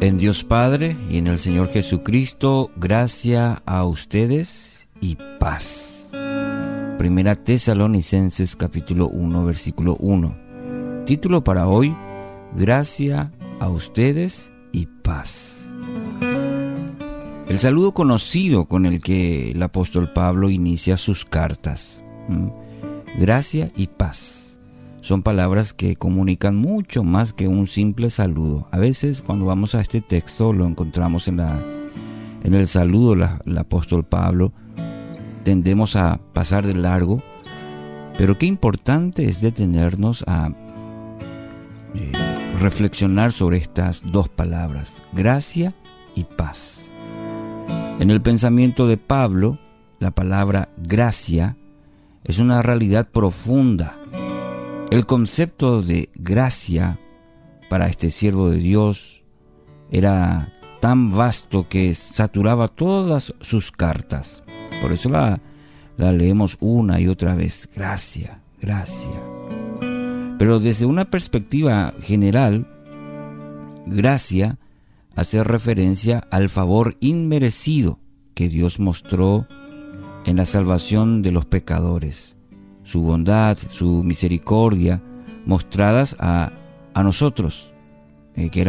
En Dios Padre y en el Señor Jesucristo, gracia a ustedes y paz. Primera Tesalonicenses capítulo 1 versículo 1. Título para hoy, Gracia a ustedes y paz. El saludo conocido con el que el apóstol Pablo inicia sus cartas. Gracia y paz son palabras que comunican mucho más que un simple saludo. A veces cuando vamos a este texto lo encontramos en, la, en el saludo del apóstol Pablo, tendemos a pasar de largo, pero qué importante es detenernos a eh, reflexionar sobre estas dos palabras, gracia y paz. En el pensamiento de Pablo, la palabra gracia es una realidad profunda el concepto de gracia para este siervo de Dios era tan vasto que saturaba todas sus cartas. Por eso la, leemos una y otra vez. Gracia, gracia. Pero desde una perspectiva general, gracia hace referencia al favor inmerecido que Dios mostró en la salvación de los pecadores su bondad, su misericordia, mostradas a, nosotros, eh, que,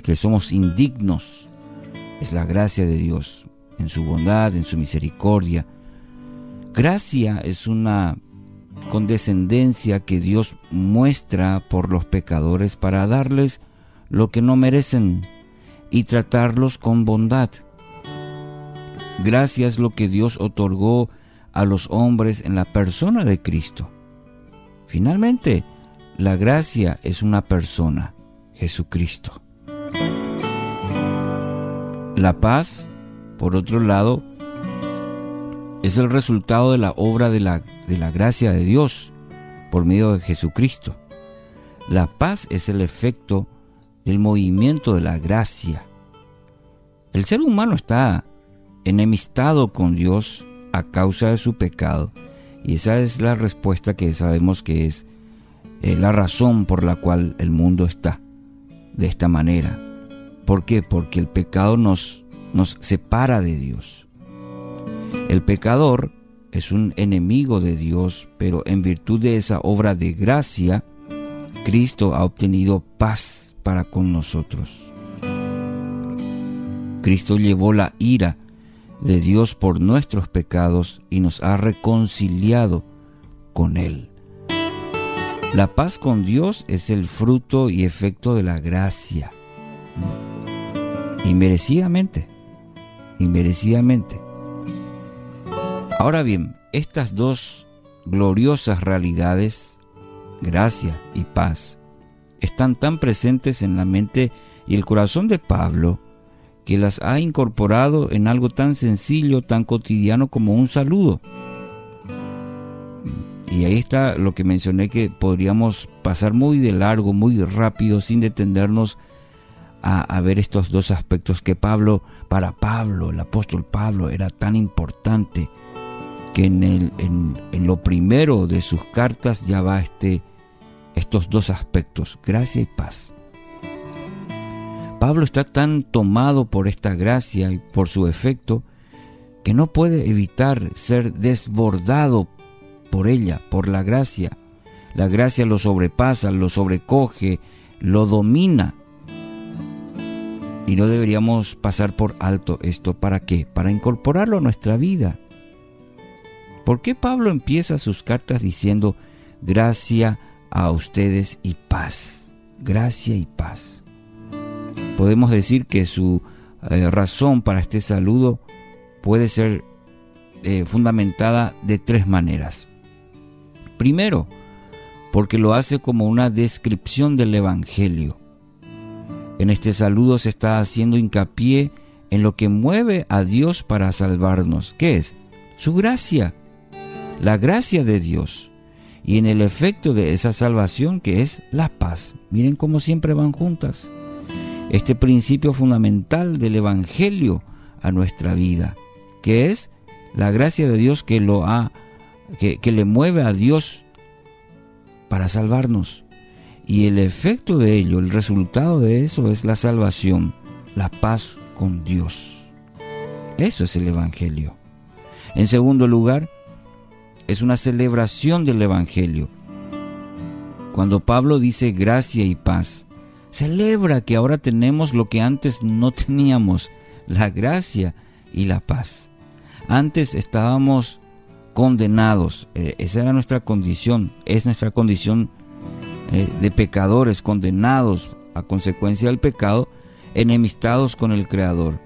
que somos indignos. Es la gracia de Dios, en su bondad, en su misericordia. Gracia es una condescendencia que Dios muestra por los pecadores para darles lo que no merecen y tratarlos con bondad. Gracia es lo que Dios otorgó a los hombres en la persona de Cristo. Finalmente, la gracia es una persona, Jesucristo. La paz, por otro lado, es el resultado de la obra de la, de la gracia de Dios por medio de Jesucristo. La paz es el efecto del movimiento de la gracia. El ser humano está enemistado con Dios a causa de su pecado. Y esa es la respuesta que sabemos que es eh, la razón por la cual el mundo está de esta manera. ¿Por qué? Porque el pecado nos, nos separa de Dios. El pecador es un enemigo de Dios, pero en virtud de esa obra de gracia, Cristo ha obtenido paz para con nosotros. Cristo llevó la ira de Dios por nuestros pecados y nos ha reconciliado con Él. La paz con Dios es el fruto y efecto de la gracia. Inmerecidamente. Inmerecidamente. Ahora bien, estas dos gloriosas realidades, gracia y paz, están tan presentes en la mente y el corazón de Pablo que las ha incorporado en algo tan sencillo, tan cotidiano como un saludo. Y ahí está lo que mencioné que podríamos pasar muy de largo, muy rápido, sin detenernos a, ver estos dos aspectos que Pablo, para Pablo, el apóstol Pablo, era tan importante que en, el, en, lo primero de sus cartas ya va este, estos dos aspectos, gracia y paz. Pablo está tan tomado por esta gracia y por su efecto que no puede evitar ser desbordado por ella, por la gracia. La gracia lo sobrepasa, lo sobrecoge, lo domina. Y no deberíamos pasar por alto esto. ¿Para qué? Para incorporarlo a nuestra vida. ¿Por qué Pablo empieza sus cartas diciendo gracia a ustedes y paz? Gracia y paz podemos decir que su eh, razón para este saludo puede ser eh, fundamentada de tres maneras. Primero, porque lo hace como una descripción del Evangelio. En este saludo se está haciendo hincapié en lo que mueve a Dios para salvarnos. ¿Qué es? Su gracia, la gracia de Dios. Y en el efecto de esa salvación que es la paz. Miren cómo siempre van juntas este principio fundamental del Evangelio a nuestra vida, que es la gracia de Dios que lo ha, que, le mueve a Dios para salvarnos. Y el efecto de ello, el resultado de eso es la salvación, la paz con Dios. Eso es el Evangelio. En segundo lugar, es una celebración del Evangelio. Cuando Pablo dice gracia y paz, celebra que ahora tenemos lo que antes no teníamos, la gracia y la paz. Antes estábamos condenados, eh, esa era nuestra condición, es nuestra condición eh, de pecadores, condenados a consecuencia del pecado, enemistados con el Creador.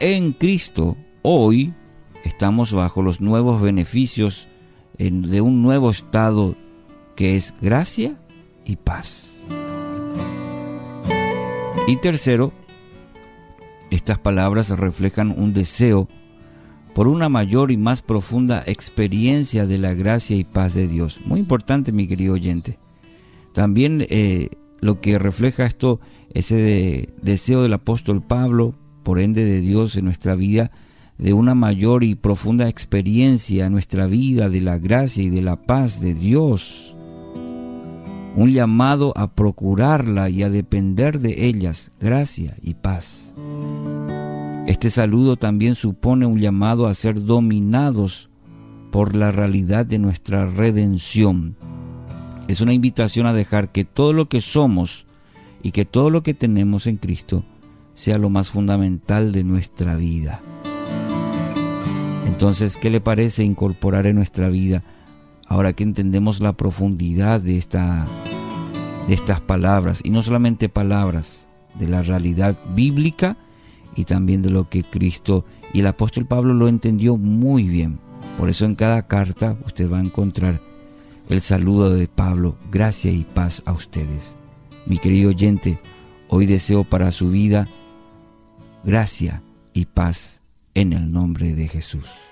En Cristo, hoy, estamos bajo los nuevos beneficios de un nuevo estado que es gracia y paz. Y tercero, estas palabras reflejan un deseo por una mayor y más profunda experiencia de la gracia y paz de Dios. Muy importante, mi querido oyente. También eh, lo que refleja esto, ese deseo del apóstol Pablo, por ende de Dios en nuestra vida, de una mayor y profunda experiencia en nuestra vida de la gracia y de la paz de Dios. Un llamado a procurarla y a depender de ellas, gracia y paz. Este saludo también supone un llamado a ser dominados por la realidad de nuestra redención. Es una invitación a dejar que todo lo que somos y que todo lo que tenemos en Cristo sea lo más fundamental de nuestra vida. Entonces, ¿qué le parece incorporar en nuestra vida, ahora que entendemos la profundidad de, esta, de estas palabras, y no solamente palabras, de la realidad bíblica y también de lo que Cristo y el apóstol Pablo lo entendió muy bien. Por eso en cada carta usted va a encontrar el saludo de Pablo, gracia y paz a ustedes. Mi querido oyente, hoy deseo para su vida gracia y paz en el nombre de Jesús.